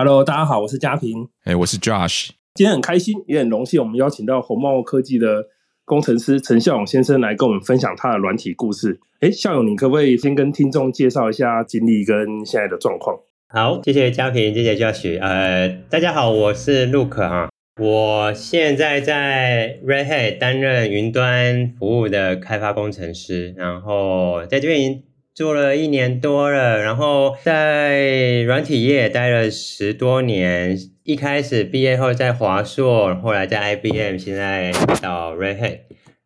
Hello，大家好，我是嘉平。哎，我是 Josh。今天很开心，也很荣幸，我们邀请到红帽科技的工程师陈孝勇先生来跟我们分享他的软体故事。哎，孝勇，你可不可以先跟听众介绍一下经历跟现在的状况？好，谢谢嘉平，谢谢 Josh。呃，大家好，我是 Luke 啊，我现在在 Red Hat 担任云端服务的开发工程师，然后在这边做了一年多了，然后在软体业待了十多年。一开始毕业后在华硕，后来在 IBM，现在到 Red Hat，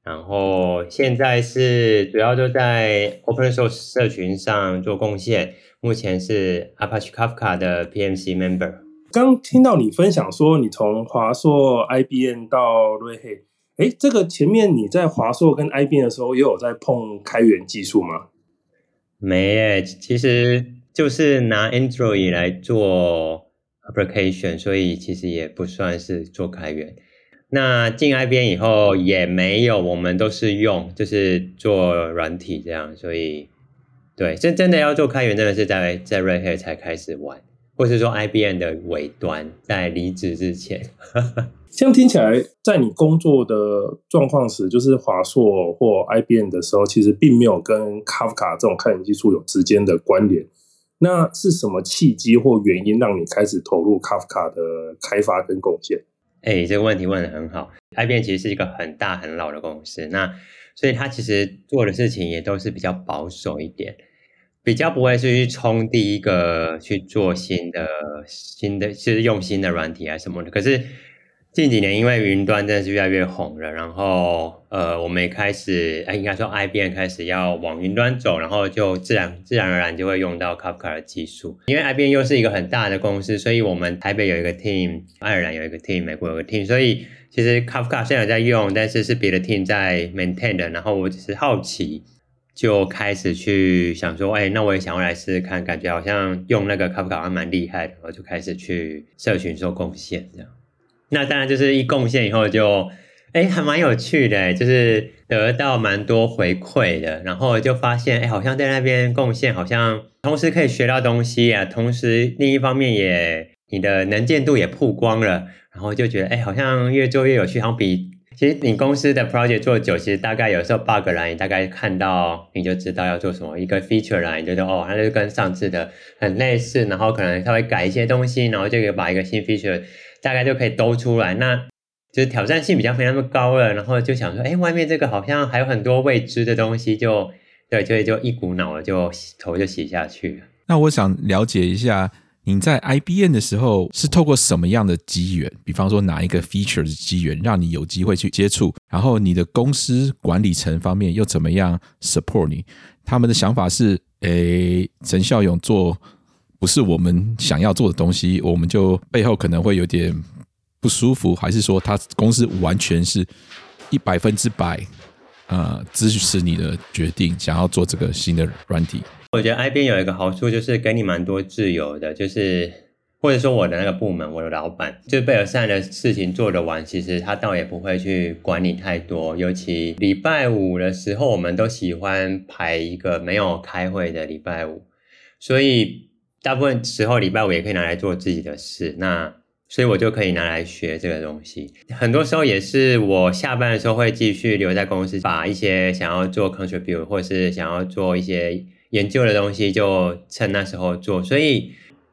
然后现在是主要都在 Open Source 社群上做贡献。目前是 Apache Kafka 的 PMC Member。刚听到你分享说你从华硕、IBM 到 Red Hat，诶，这个前面你在华硕跟 IBM 的时候，也有在碰开源技术吗？没诶，其实就是拿 Android 来做 application，所以其实也不算是做开源。那进 IBN 以后也没有，我们都是用就是做软体这样，所以对，真真的要做开源，真的是在在 Red Hat 才开始玩，或是说 IBM 的尾端，在离职之前。这样听起来，在你工作的状况时，就是华硕或 IBM 的时候，其实并没有跟 Kafka 这种开源技术有直接的关联。那是什么契机或原因让你开始投入 Kafka 的开发跟贡献？哎、欸，这个问题问得很好。IBM 其实是一个很大很老的公司，那所以它其实做的事情也都是比较保守一点，比较不会是去冲第一个去做新的新的，就是用新的软体啊什么的。可是近几年，因为云端真的是越来越红了，然后呃，我们也开始，哎，应该说 IBM 开始要往云端走，然后就自然自然而然就会用到 Kafka 的技术。因为 IBM 又是一个很大的公司，所以我们台北有一个 team，爱尔兰有一个 team，美国有个 team，所以其实 Kafka 虽然在用，但是是别的 team 在 maintain 的。然后我只是好奇，就开始去想说，哎，那我也想要来试试看，感觉好像用那个 Kafka 还蛮厉害的，我就开始去社群做贡献这样。那当然就是一贡献以后就，哎，还蛮有趣的，就是得到蛮多回馈的，然后就发现，哎，好像在那边贡献，好像同时可以学到东西啊，同时另一方面也你的能见度也曝光了，然后就觉得，哎，好像越做越有趣，好像比其实你公司的 project 做久，其实大概有时候 bug 来，你大概看到你就知道要做什么，一个 feature 来，你觉得哦，它就跟上次的很类似，然后可能稍微改一些东西，然后就可以把一个新 feature。大概就可以兜出来，那就是挑战性比较没那么高了。然后就想说，哎，外面这个好像还有很多未知的东西，就对，所以就一股脑的就头就洗下去。那我想了解一下，你在 IBM 的时候是透过什么样的机缘？比方说哪一个 feature 的机缘，让你有机会去接触？然后你的公司管理层方面又怎么样 support 你？他们的想法是，诶，陈孝勇做。不是我们想要做的东西，我们就背后可能会有点不舒服，还是说他公司完全是一百分之百呃支持你的决定，想要做这个新的软体？我觉得 I B 有一个好处就是给你蛮多自由的，就是或者说我的那个部门，我的老板就是贝尔赛的事情做得完，其实他倒也不会去管你太多。尤其礼拜五的时候，我们都喜欢排一个没有开会的礼拜五，所以。大部分时候礼拜五也可以拿来做自己的事，那所以我就可以拿来学这个东西。很多时候也是我下班的时候会继续留在公司，把一些想要做 contribute 或是想要做一些研究的东西，就趁那时候做。所以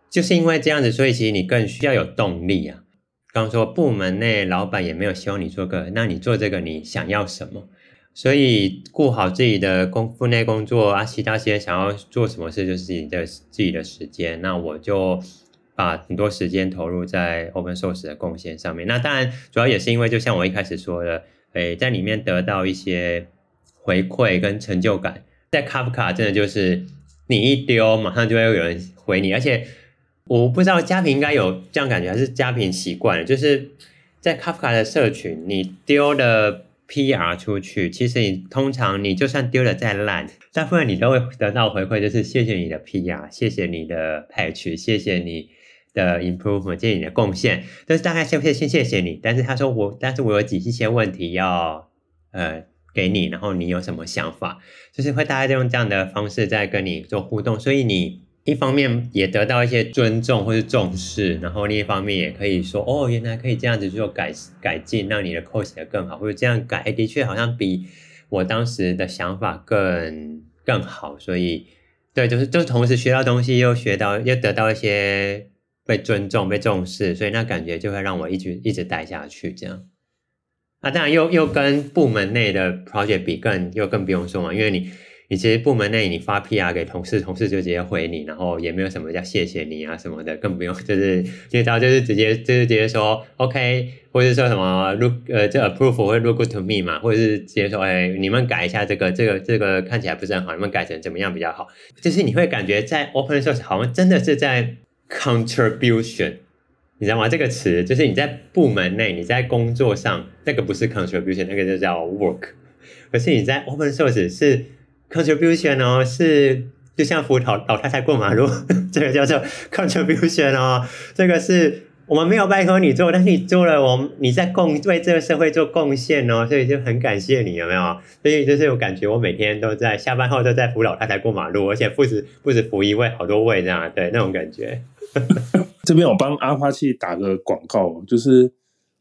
就是因为这样子，所以其实你更需要有动力啊。刚说部门内老板也没有希望你做个，那你做这个你想要什么？所以顾好自己的工分内工作啊，其他些想要做什么事就是你的自己的时间。那我就把很多时间投入在 open source 的贡献上面。那当然，主要也是因为，就像我一开始说的，诶，在里面得到一些回馈跟成就感。在 Kafka 真的就是你一丢，马上就会有人回你。而且我不知道嘉平应该有这样感觉，还是嘉平习惯了，就是在 Kafka 的社群，你丢的。PR 出去，其实你通常你就算丢了再烂，大部分你都会得到回馈，就是谢谢你的 PR，谢谢你的 patch，谢谢你的 improvement，谢谢你的贡献，但是大概先先先谢谢你，但是他说我，但是我有几一些问题要呃给你，然后你有什么想法，就是会大概用这样的方式在跟你做互动，所以你。一方面也得到一些尊重或是重视，然后另一方面也可以说，哦，原来可以这样子做改改进，让你的 code 写得更好，或者这样改，的确好像比我当时的想法更更好，所以对，就是就同时学到东西，又学到又得到一些被尊重、被重视，所以那感觉就会让我一直一直待下去这样。那当然又又跟部门内的 project 比更又更不用说嘛，因为你。你其实部门内你发 PR 给同事，同事就直接回你，然后也没有什么叫谢谢你啊什么的，更不用就是接到就是直接就是直接说 OK，或者是说什么 look 呃这 approve 会 look good to me 嘛，或者是直接说哎你们改一下这个这个这个看起来不是很好，你们改成怎么样比较好？就是你会感觉在 open source 好像真的是在 contribution，你知道吗？这个词就是你在部门内你在工作上那个不是 contribution，那个就叫 work，可是你在 open source 是。contribution 哦，是就像扶老老太太过马路，这个叫做 contribution 哦。这个是我们没有拜托你做，但是你做了，我你在贡为这个社会做贡献哦，所以就很感谢你，有没有？所以就是我感觉我每天都在下班后都在扶老太太过马路，而且不止不止扶一位，好多位这样，对那种感觉。这边我帮阿花器打个广告，就是。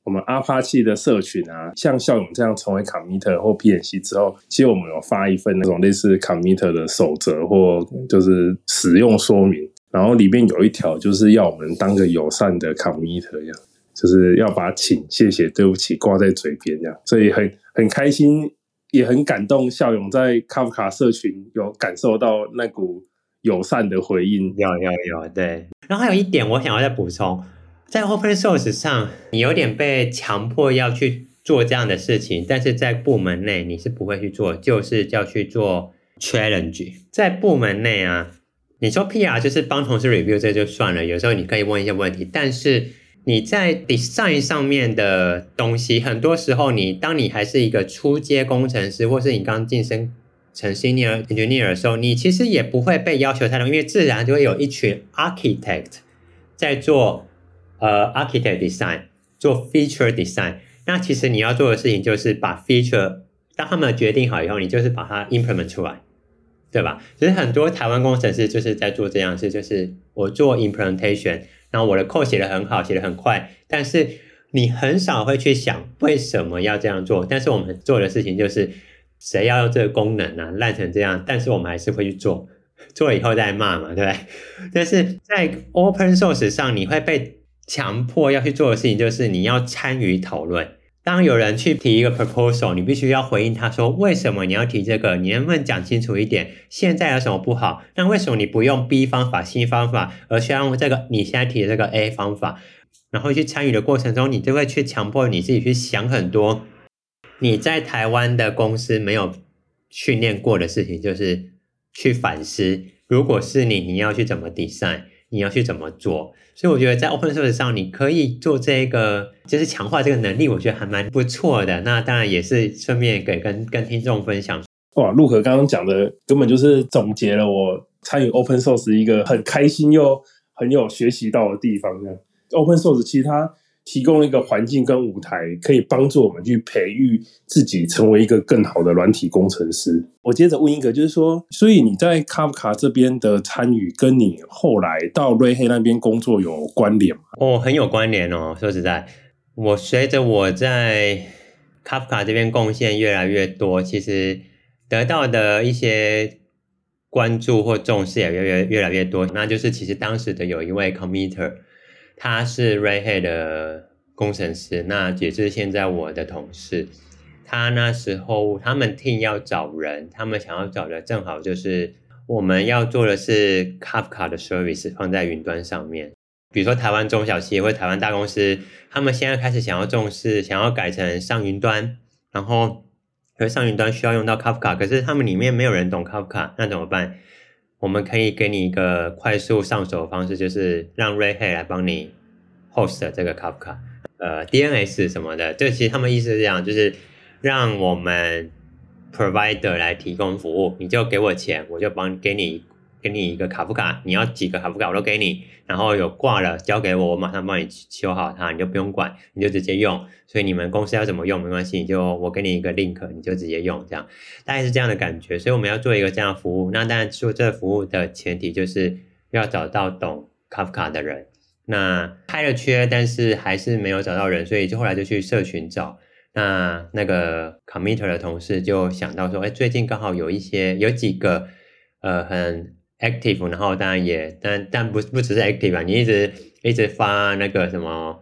我们阿花器的社群啊，像笑勇这样成为 committer 或 PNC 之后，其实我们有发一份那种类似 committer 的守则或就是使用说明，然后里面有一条就是要我们当个友善的 committer 一样，就是要把请、谢谢、对不起挂在嘴边这样，所以很很开心，也很感动。笑勇在 Kafka 社群有感受到那股友善的回应，有有有，对。然后还有一点，我想要再补充。在 open source 上，你有点被强迫要去做这样的事情，但是在部门内你是不会去做，就是叫去做 challenge。在部门内啊，你说 PR 就是帮同事 review 这就算了，有时候你可以问一些问题，但是你在 design 上面的东西，很多时候你当你还是一个初阶工程师，或是你刚晋升成 senior engineer 的时候，你其实也不会被要求太多，因为自然就会有一群 architect 在做。呃、architect design 做 feature design，那其实你要做的事情就是把 feature 当他们决定好以后，你就是把它 implement 出来，对吧？其实很多台湾工程师就是在做这样事，就是我做 implementation，然后我的 code 写得很好，写得很快，但是你很少会去想为什么要这样做。但是我们做的事情就是谁要用这个功能啊，烂成这样，但是我们还是会去做，做了以后再骂嘛，对不对？但是在 open source 上，你会被强迫要去做的事情就是你要参与讨论。当有人去提一个 proposal，你必须要回应他说，为什么你要提这个？你能不能讲清楚一点？现在有什么不好？那为什么你不用 B 方法、C 方法，而要用这个你现在提的这个 A 方法？然后去参与的过程中，你就会去强迫你自己去想很多你在台湾的公司没有训练过的事情，就是去反思，如果是你，你要去怎么 design？你要去怎么做？所以我觉得在 open source 上，你可以做这个，就是强化这个能力，我觉得还蛮不错的。那当然也是顺便给跟跟听众分享。哇，陆可刚刚讲的根本就是总结了我参与 open source 一个很开心又很有学习到的地方。open source 其他。提供一个环境跟舞台，可以帮助我们去培育自己，成为一个更好的软体工程师。我接着问一个，就是说，所以你在 Kafka 这边的参与，跟你后来到 Red Hat 那边工作有关联吗？哦，很有关联哦。说实在，我随着我在 Kafka 这边贡献越来越多，其实得到的一些关注或重视也越越越来越多。那就是其实当时的有一位 committer。他是 Red Hat 的工程师，那也是现在我的同事。他那时候他们 team 要找人，他们想要找的正好就是我们要做的是 Kafka 的 service 放在云端上面。比如说台湾中小企业或台湾大公司，他们现在开始想要重视，想要改成上云端，然后可是上云端需要用到 Kafka，可是他们里面没有人懂 Kafka，那怎么办？我们可以给你一个快速上手的方式，就是让 Red Hat 来帮你 host 这个 Kafka，呃，DNS 什么的。这其实他们意思是这样，就是让我们 provider 来提供服务，你就给我钱，我就帮给你。给你一个卡夫卡，你要几个卡夫卡我都给你，然后有挂了交给我，我马上帮你修好它，你就不用管，你就直接用。所以你们公司要怎么用没关系，你就我给你一个 link，你就直接用，这样大概是这样的感觉。所以我们要做一个这样服务，那当然做这个服务的前提就是要找到懂 Kafka 的人。那开了缺，但是还是没有找到人，所以就后来就去社群找。那那个 Committer 的同事就想到说，哎，最近刚好有一些有几个呃很 active，然后当然也但但不不只是 active 啊，你一直一直发那个什么，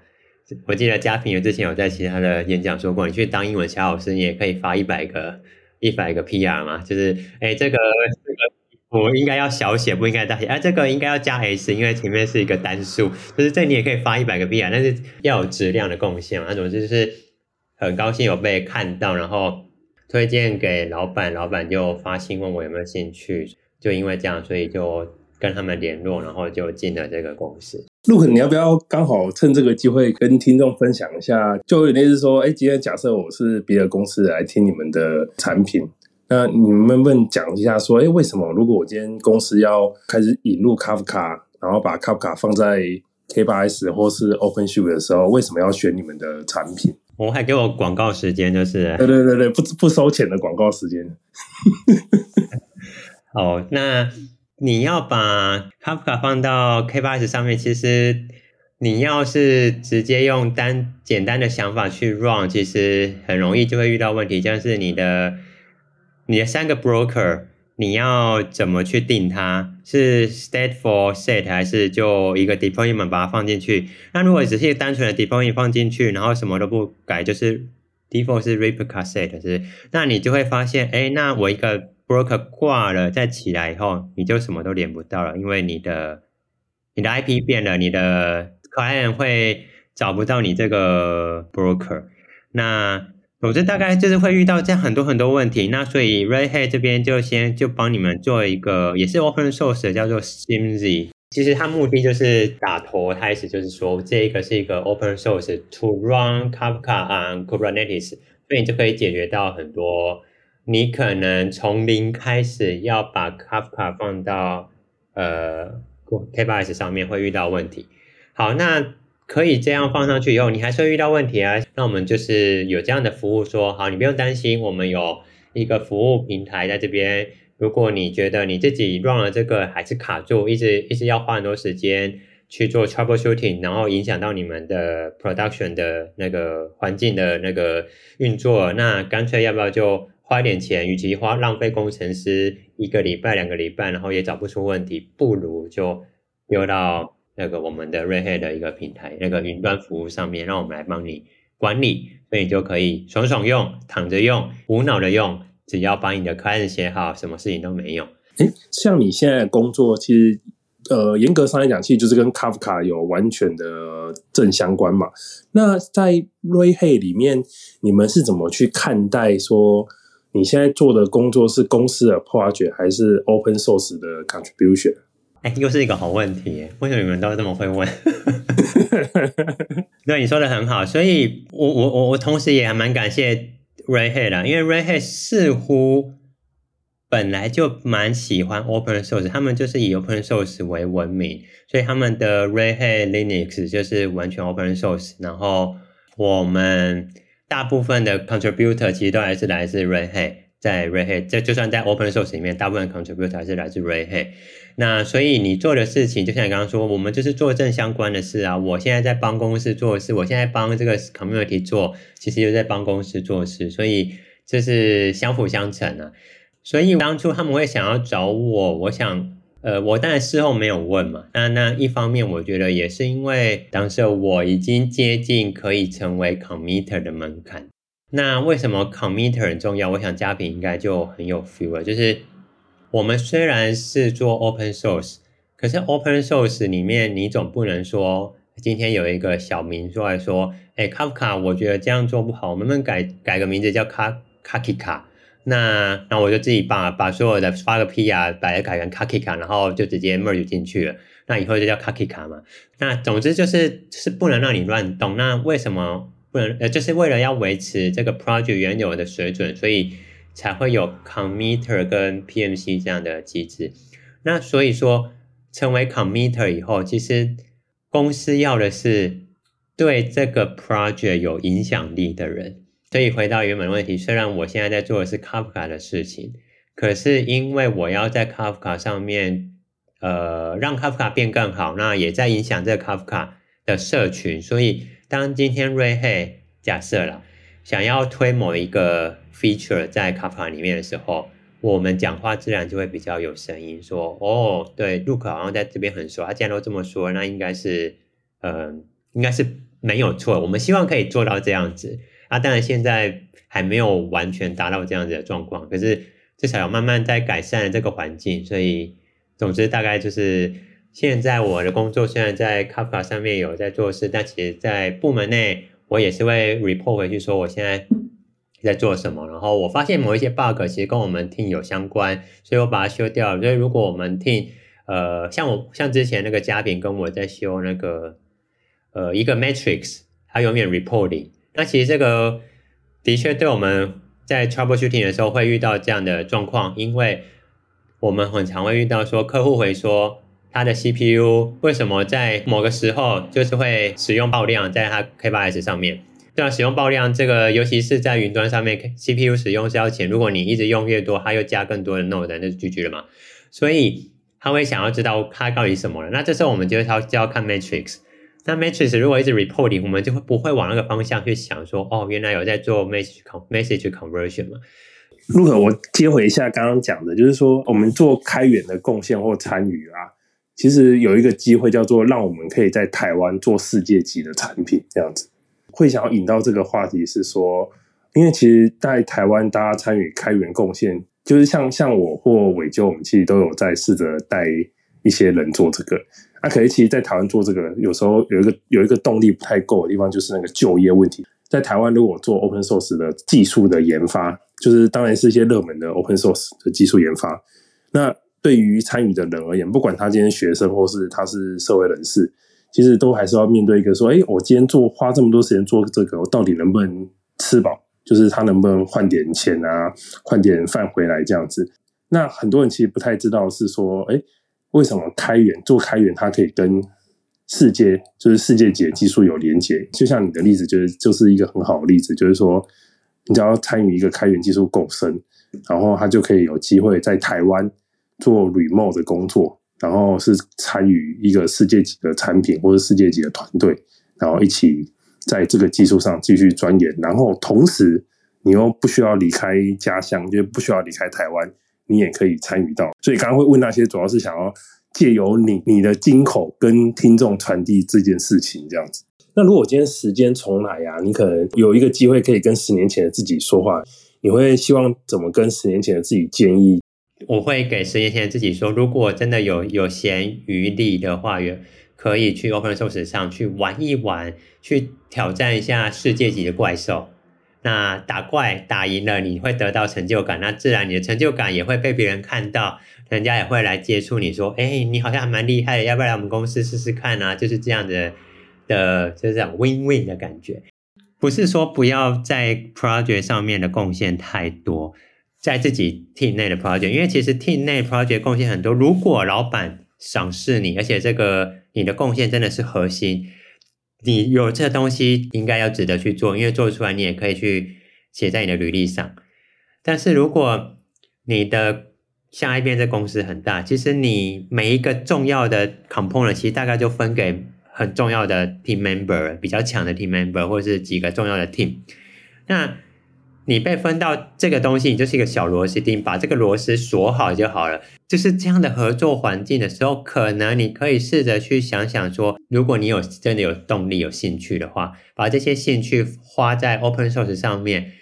我记得嘉平有之前有在其他的演讲说过，你去当英文小老师，你也可以发一百个一百个 PR 嘛，就是哎这个这个。我应该要小写，不应该大写。啊，这个应该要加 S，因为前面是一个单数。就是这你也可以发一百个 PR，但是要有质量的贡献嘛。那总之就是很高兴有被看到，然后推荐给老板，老板就发信问我有没有兴趣。就因为这样，所以就跟他们联络，然后就进了这个公司。Luke，你要不要刚好趁这个机会跟听众分享一下？就有点是说，哎，今天假设我是别的公司来听你们的产品。那你们能不能讲一下，说，哎，为什么如果我今天公司要开始引入 Kafka，然后把 Kafka 放在 K8s 或是 OpenShift 的时候，为什么要选你们的产品？我还给我广告时间，就是对对对对，不不收钱的广告时间。哦，那你要把 Kafka 放到 K8s 上面，其实你要是直接用单简单的想法去 run，其实很容易就会遇到问题，像是你的。你的三个 broker，你要怎么去定它？是 stateful set 还是就一个 deployment 把它放进去？那如果只是单纯的 deployment 放进去，然后什么都不改，就是 default 是 replica set 是？那你就会发现，哎，那我一个 broker 挂了再起来以后，你就什么都连不到了，因为你的你的 IP 变了，你的 client 会找不到你这个 broker。那总之大概就是会遇到这样很多很多问题，那所以 Red Hat 这边就先就帮你们做一个也是 Open Source 叫做 Simzy 其实它目的就是打头，它意思就是说这一个是一个 Open Source to run Kafka on Kubernetes，所以你就可以解决到很多你可能从零开始要把 Kafka 放到呃 K8s 上面会遇到问题。好，那。可以这样放上去以后，你还是会遇到问题啊。那我们就是有这样的服务，说好，你不用担心，我们有一个服务平台在这边。如果你觉得你自己 run 了这个还是卡住，一直一直要花很多时间去做 troubleshooting，然后影响到你们的 production 的那个环境的那个运作，那干脆要不要就花一点钱，与其花浪费工程师一个礼拜、两个礼拜，然后也找不出问题，不如就丢到。那个我们的 Red Hat 的一个平台，那个云端服务上面，让我们来帮你管理，所以你就可以爽爽用，躺着用，无脑的用，只要把你的 client 写好，什么事情都没有。诶，像你现在工作，其实呃，严格上来讲，其实就是跟 Kafka 有完全的正相关嘛。那在 Red Hat 里面，你们是怎么去看待说你现在做的工作是公司的 project 还是 open source 的 contribution？哎，又是一个好问题，为什么你们都这么会问？对，你说的很好，所以我我我我同时也还蛮感谢 Red Hat 的，因为 Red Hat 似乎本来就蛮喜欢 Open Source，他们就是以 Open Source 为闻名，所以他们的 Red Hat Linux 就是完全 Open Source，然后我们大部分的 Contributor 其实都还是来自 Red Hat。在 Red Hat，就就算在 Open Source 里面，大部分 contributor 还是来自 Red Hat。那所以你做的事情，就像你刚刚说，我们就是做正相关的事啊。我现在在帮公司做事，我现在帮这个 community 做，其实就在帮公司做事，所以这是相辅相成啊。所以当初他们会想要找我，我想，呃，我当然事后没有问嘛。那那一方面，我觉得也是因为当时我已经接近可以成为 committer 的门槛。那为什么 committer 很重要？我想嘉平应该就很有 feel 了。就是我们虽然是做 open source，可是 open source 里面你总不能说今天有一个小明出来说，哎，Kafka，我觉得这样做不好，我们能不能改改个名字叫 Kakika？那那我就自己把把所有的发个 PR，把它改成 Kakika，然后就直接 merge 进去了。那以后就叫 Kakika 嘛。那总之就是是不能让你乱动。那为什么不能？呃，就是为了要维持这个 project 原有的水准，所以才会有 committer 跟 PMC 这样的机制。那所以说，成为 committer 以后，其实公司要的是对这个 project 有影响力的人。所以回到原本问题，虽然我现在在做的是 Kafka 的事情，可是因为我要在 Kafka 上面呃让 Kafka 变更好，那也在影响这个 Kafka 的社群。所以当今天 Red Hat 假设了想要推某一个 feature 在 Kafka 里面的时候，我们讲话自然就会比较有声音，说哦，对，Luke 好像在这边很熟，他既然都这么说，那应该是，嗯、应该是没有错。我们希望可以做到这样子啊，当然现在还没有完全达到这样子的状况，可是至少有慢慢在改善这个环境。所以，总之大概就是现在我的工作虽然在 Kafka 上面有在做事，但其实在部门内我也是会 report 回去说我现在。在做什么？然后我发现某一些 bug 其实跟我们 team 有相关，所以我把它修掉了。所以如果我们 team 呃，像我像之前那个嘉宾跟我在修那个呃一个 matrix，它永远 reporting。那其实这个的确对我们在 troubleshooting 的时候会遇到这样的状况，因为我们很常会遇到说客户会说他的 CPU 为什么在某个时候就是会使用爆量在它 K8s 上面。对啊，使用爆量这个，尤其是在云端上面，CPU 使用是要钱。如果你一直用越多，它又加更多的 node，那就 GG 了嘛。所以他会想要知道它到底什么了。那这时候我们就要就要看 matrix。那 matrix 如果一直 reporting，我们就会不会往那个方向去想说，哦，原来有在做 message message conversion 嘛。如果我接回一下刚刚讲的，就是说我们做开源的贡献或参与啊，其实有一个机会叫做让我们可以在台湾做世界级的产品，这样子。会想要引到这个话题是说，因为其实，在台湾大家参与开源贡献，就是像像我或伟就，我们其实都有在试着带一些人做这个。那、可是，其实，在台湾做这个，有时候有一个有一个动力不太够的地方，就是那个就业问题。在台湾，如果做 open source 的技术的研发，就是当然是一些热门的 open source 的技术研发。那对于参与的人而言，不管他今天学生或是他是社会人士。其实都还是要面对一个说，哎，我今天做花这么多时间做这个，我到底能不能吃饱？就是他能不能换点钱啊，换点饭回来这样子。那很多人其实不太知道是说，哎，为什么开源做开源，它可以跟世界就是世界级的技术有连接？就像你的例子，就是就是一个很好的例子，就是说，你只要参与一个开源技术够深，然后他就可以有机会在台湾做 remote 的工作。然后是参与一个世界级的产品或者世界级的团队，然后一起在这个技术上继续钻研。然后同时，你又不需要离开家乡，就不需要离开台湾，你也可以参与到。所以刚刚会问那些，主要是想要借由你你的金口跟听众传递这件事情这样子。那如果今天时间重来呀，你可能有一个机会可以跟十年前的自己说话，你会希望怎么跟十年前的自己建议？我会给十年前的自己说，如果真的有有闲余力的话，也可以去 Open Source 上去玩一玩，去挑战一下世界级的怪兽。那打怪打赢了，你会得到成就感，那自然你的成就感也会被别人看到，人家也会来接触你说，哎，你好像蛮厉害的，要不要来我们公司试试看啊？就是这样的的，就是这样 win win 的感觉。不是说不要在 project 上面的贡献太多。在自己 team 内的 project，因为其实 team 内 project 贡献很多。如果老板赏识你，而且这个你的贡献真的是核心，你有这东西应该要值得去做，因为做出来你也可以去写在你的履历上。但是如果你的下一边这公司很大，其实你每一个重要的 component 其实大概就分给很重要的 team member，比较强的 team member，或者是几个重要的 team。那你被分到这个东西，你就是一个小螺丝钉，把这个螺丝锁好就好了。就是这样的合作环境的时候，可能你可以试着去想想说，如果你有真的有动力、有兴趣的话，把这些兴趣花在 Open Source 上面。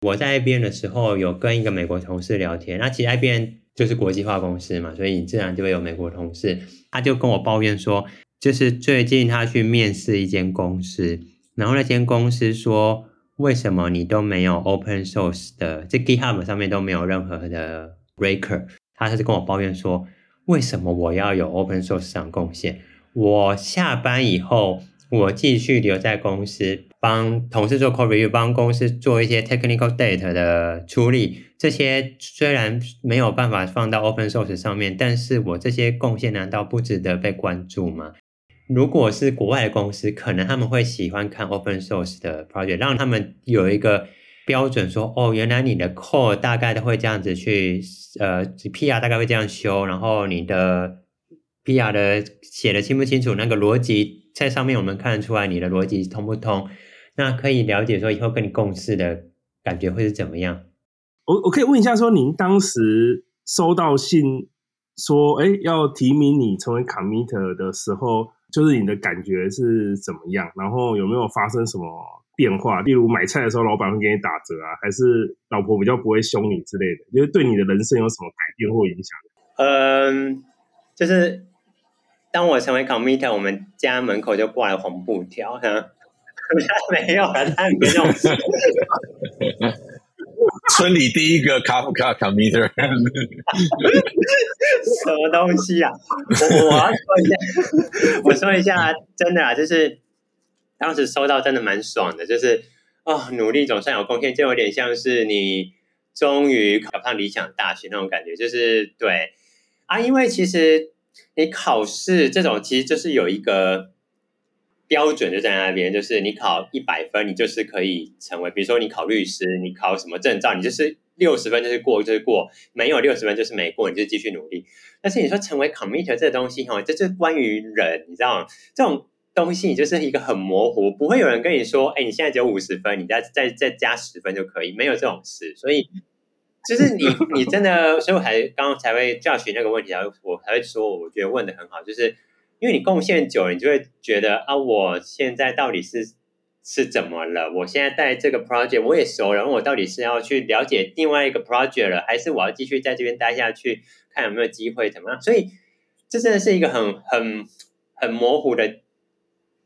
我在 IBM 的时候有跟一个美国同事聊天，那其实 IBM 就是国际化公司嘛，所以你自然就会有美国同事，他就跟我抱怨说，就是最近他去面试一间公司，然后那间公司说。为什么你都没有 open source 的？这 GitHub 上面都没有任何的 record。他是跟我抱怨说，为什么我要有 open source 上贡献？我下班以后，我继续留在公司，帮同事做 code review，帮公司做一些 technical data 的处理。这些虽然没有办法放到 open source 上面，但是我这些贡献难道不值得被关注吗？如果是国外的公司，可能他们会喜欢看 open source 的 project，让他们有一个标准说，哦，原来你的 code 大概都会这样子去，呃，PR 大概会这样修，然后你的 PR 的写的清不清楚，那个逻辑在上面我们看得出来你的逻辑通不通，那可以了解说以后跟你共事的感觉会是怎么样。我我可以问一下，说您当时收到信说，哎，要提名你成为 committer 的时候，就是你的感觉是怎么样？然后有没有发生什么变化？例如买菜的时候，老板会给你打折啊，还是老婆比较不会凶你之类的？就是对你的人生有什么改变或影响？嗯，就是当我成为 committer，我们家门口就挂了红布条，哈，没有了，他没有。村里第一个 Kafka committer，什么东西啊？我我要说一下，我说一下，真的啊，就是当时收到真的蛮爽的，就是哦，努力总算有贡献，就有点像是你终于考上理想大学那种感觉，就是对啊，因为其实你考试这种其实就是有一个。标准就在那边，就是你考一百分，你就是可以成为，比如说你考律师，你考什么证照，你就是六十分就是过，就是过，没有六十分就是没过，你就继续努力。但是你说成为 committer 这个东西哈，这就是关于人，你知道吗？这种东西就是一个很模糊，不会有人跟你说，哎，你现在只有五十分，你再再再加十分就可以，没有这种事。所以就是你你真的，所以我才刚刚才会 Josh 那个问题啊，我才会说，我觉得问的很好，就是。因为你贡献久了，你就会觉得啊，我现在到底是是怎么了？我现在带这个 project 我也熟了，我到底是要去了解另外一个 project 了，还是我要继续在这边待下去，看有没有机会怎么样？所以这真的是一个很很很模糊的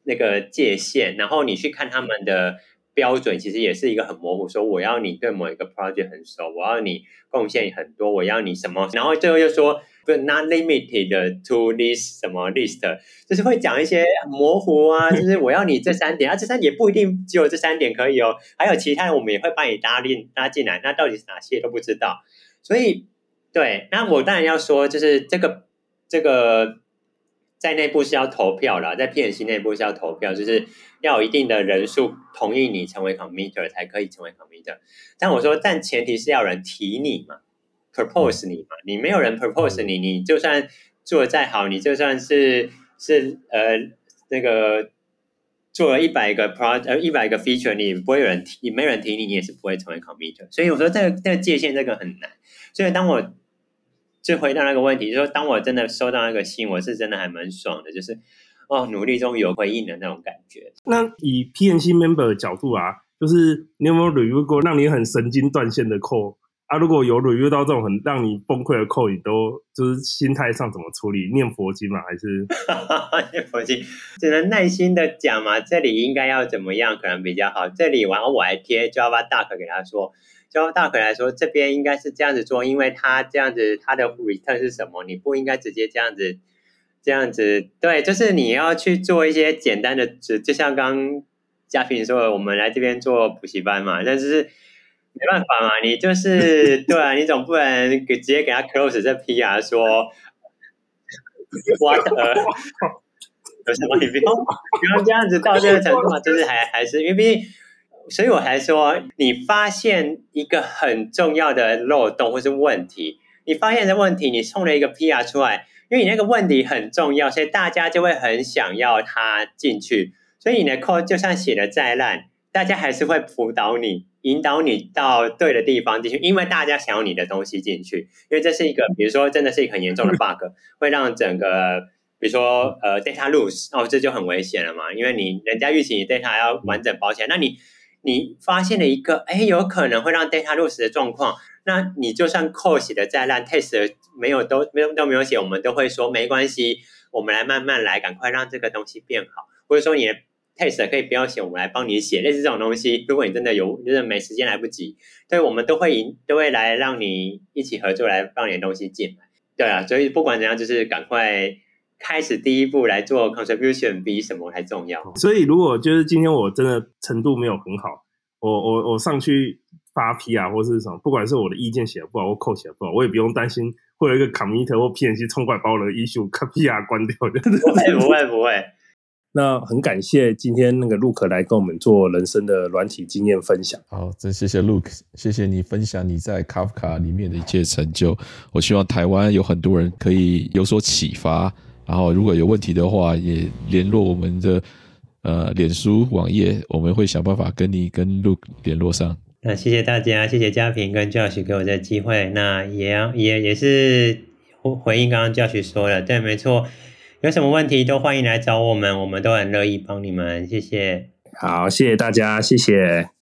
那个界限。然后你去看他们的标准，其实也是一个很模糊，说我要你对某一个 project 很熟，我要你贡献很多，我要你什么？然后最后又说。Not limited to this 什么 list，就是会讲一些模糊啊，就是我要你这三点啊，这三点不一定只有这三点可以哦，还有其他的我们也会帮你搭进拉进来，那到底是哪些都不知道，所以对，那我当然要说，就是这个这个在内部是要投票的，在 P&C 内部是要投票，就是要有一定的人数同意你成为 committer 才可以成为 committer，但我说，但前提是要人提你嘛。Propose 你嘛？你没有人 propose 你，你就算做的再好，你就算是是呃那个做了一百个 pro 呃一百个 feature，你不会有人提，没人提你，你也是不会成为 committer。所以我说这个这个界限这个很难。所以当我就回答那个问题，就是说当我真的收到那个信，我是真的还蛮爽的，就是哦努力中有回应的那种感觉。那以 P&C member 的角度啊，就是你有没有 review 过让你很神经断线的 code？啊，如果有遇到这种很让你崩溃的扣，你都就是心态上怎么处理？念佛经吗？还是 念佛经？只能耐心的讲嘛。这里应该要怎么样可能比较好？这里完后我还贴 Java Doc 给他说，Java Doc 来说这边应该是这样子做，因为他这样子他的 return 是什么？你不应该直接这样子这样子。对，就是你要去做一些简单的，就就像刚嘉平说的，我们来这边做补习班嘛，但是。没办法嘛，你就是 对啊，你总不能给直接给他 close 这 PR 说 what 有什么？你不用不用这样子到这个程度嘛，就是还 还是因为毕竟，所以我还说，你发现一个很重要的漏洞或是问题，你发现的问题，你送了一个 PR 出来，因为你那个问题很重要，所以大家就会很想要他进去，所以你的 code 就算写的再烂，大家还是会辅导你。引导你到对的地方进去，因为大家想要你的东西进去，因为这是一个，比如说真的是一个很严重的 bug，会让整个，比如说呃 data lose，哦，这就很危险了嘛，因为你人家预期你 data 要完整保起来，那你你发现了一个，哎，有可能会让 data lose 的状况，那你就算 code 写的再烂，test 没有都没有都没有写，我们都会说没关系，我们来慢慢来，赶快让这个东西变好，或者说你的。Test 可以不要写，我们来帮你写，类似这种东西。如果你真的有，就是没时间来不及，对，我们都会引，都会来让你一起合作来放点东西进来。对啊，所以不管怎样，就是赶快开始第一步来做 contribution，比什么还重要。所以如果就是今天我真的程度没有很好，我我我上去发 P 啊，或是什么，不管是我的意见写的不好或 code 写的不好，我也不用担心会有一个 committer 或 P&C 冲过来把我的 issue P 啊关掉的。不会不会不会。那很感谢今天那个 Luke 来跟我们做人生的软体经验分享。好，真谢谢 Luke，谢谢你分享你在 Kafka 里面的一切成就。我希望台湾有很多人可以有所启发，然后如果有问题的话，也联络我们的呃脸书网页，我们会想办法跟你跟 Luke 联络上。那谢谢大家，谢谢嘉平跟 Josh 给我这个机会。那也要也也是回回应刚刚 Josh 说的，对，没错。有什么问题都欢迎来找我们，我们都很乐意帮你们。谢谢。好，谢谢大家，谢谢。